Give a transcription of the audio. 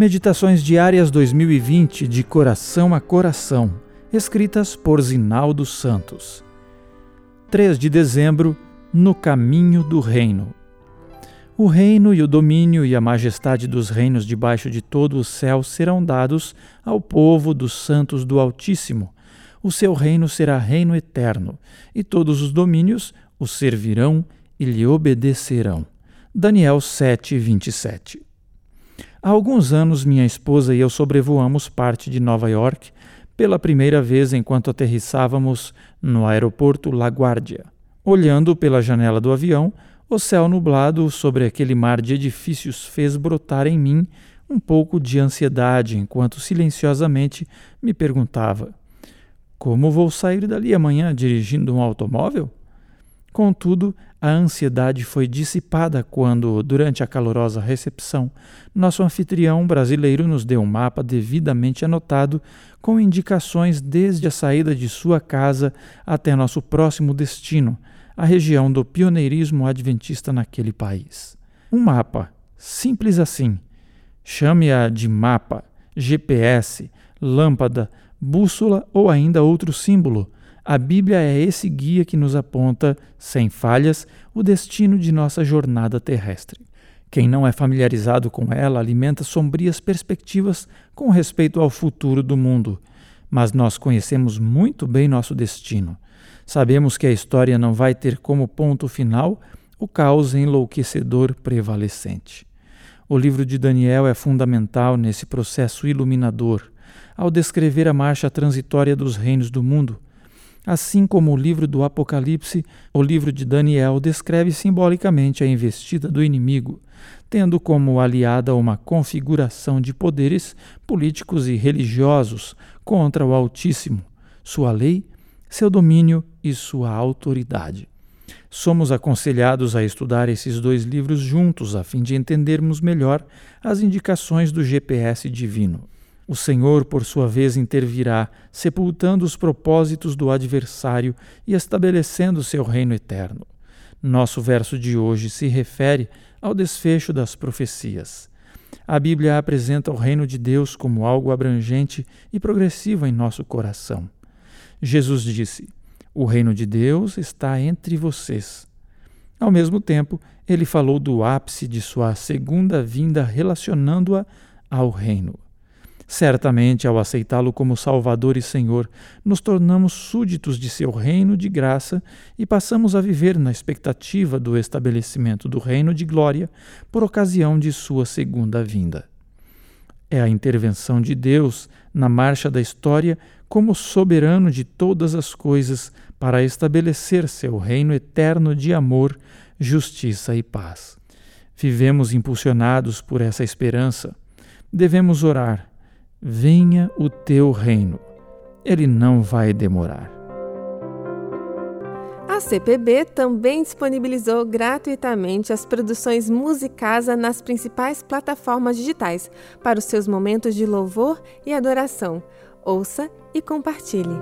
Meditações Diárias 2020 de Coração a Coração, escritas por Zinaldo Santos. 3 de dezembro, No Caminho do Reino. O reino e o domínio e a majestade dos reinos debaixo de todo o céu serão dados ao povo dos santos do Altíssimo. O seu reino será reino eterno, e todos os domínios o servirão e lhe obedecerão. Daniel 7, 27. Há alguns anos, minha esposa e eu sobrevoamos parte de Nova York pela primeira vez enquanto aterrissávamos no aeroporto LaGuardia. Olhando pela janela do avião, o céu nublado sobre aquele mar de edifícios fez brotar em mim um pouco de ansiedade enquanto silenciosamente me perguntava: Como vou sair dali amanhã dirigindo um automóvel? Contudo, a ansiedade foi dissipada quando, durante a calorosa recepção, nosso anfitrião brasileiro nos deu um mapa devidamente anotado com indicações desde a saída de sua casa até nosso próximo destino, a região do pioneirismo adventista naquele país. Um mapa, simples assim. Chame-a de mapa, GPS, lâmpada, bússola ou ainda outro símbolo a Bíblia é esse guia que nos aponta, sem falhas, o destino de nossa jornada terrestre. Quem não é familiarizado com ela alimenta sombrias perspectivas com respeito ao futuro do mundo. Mas nós conhecemos muito bem nosso destino. Sabemos que a história não vai ter como ponto final o caos enlouquecedor prevalecente. O livro de Daniel é fundamental nesse processo iluminador, ao descrever a marcha transitória dos reinos do mundo Assim como o livro do Apocalipse, o livro de Daniel descreve simbolicamente a investida do inimigo, tendo como aliada uma configuração de poderes políticos e religiosos contra o Altíssimo, sua lei, seu domínio e sua autoridade. Somos aconselhados a estudar esses dois livros juntos a fim de entendermos melhor as indicações do GPS divino. O Senhor, por sua vez, intervirá, sepultando os propósitos do adversário e estabelecendo seu reino eterno. Nosso verso de hoje se refere ao desfecho das profecias. A Bíblia apresenta o reino de Deus como algo abrangente e progressivo em nosso coração. Jesus disse: O reino de Deus está entre vocês. Ao mesmo tempo, ele falou do ápice de sua segunda vinda relacionando-a ao reino. Certamente, ao aceitá-lo como Salvador e Senhor, nos tornamos súditos de seu reino de graça e passamos a viver na expectativa do estabelecimento do reino de glória por ocasião de sua segunda vinda. É a intervenção de Deus na marcha da história como soberano de todas as coisas para estabelecer seu reino eterno de amor, justiça e paz. Vivemos impulsionados por essa esperança. Devemos orar venha o teu reino. Ele não vai demorar. A CPB também disponibilizou gratuitamente as produções Musicasa nas principais plataformas digitais para os seus momentos de louvor e adoração. Ouça e compartilhe.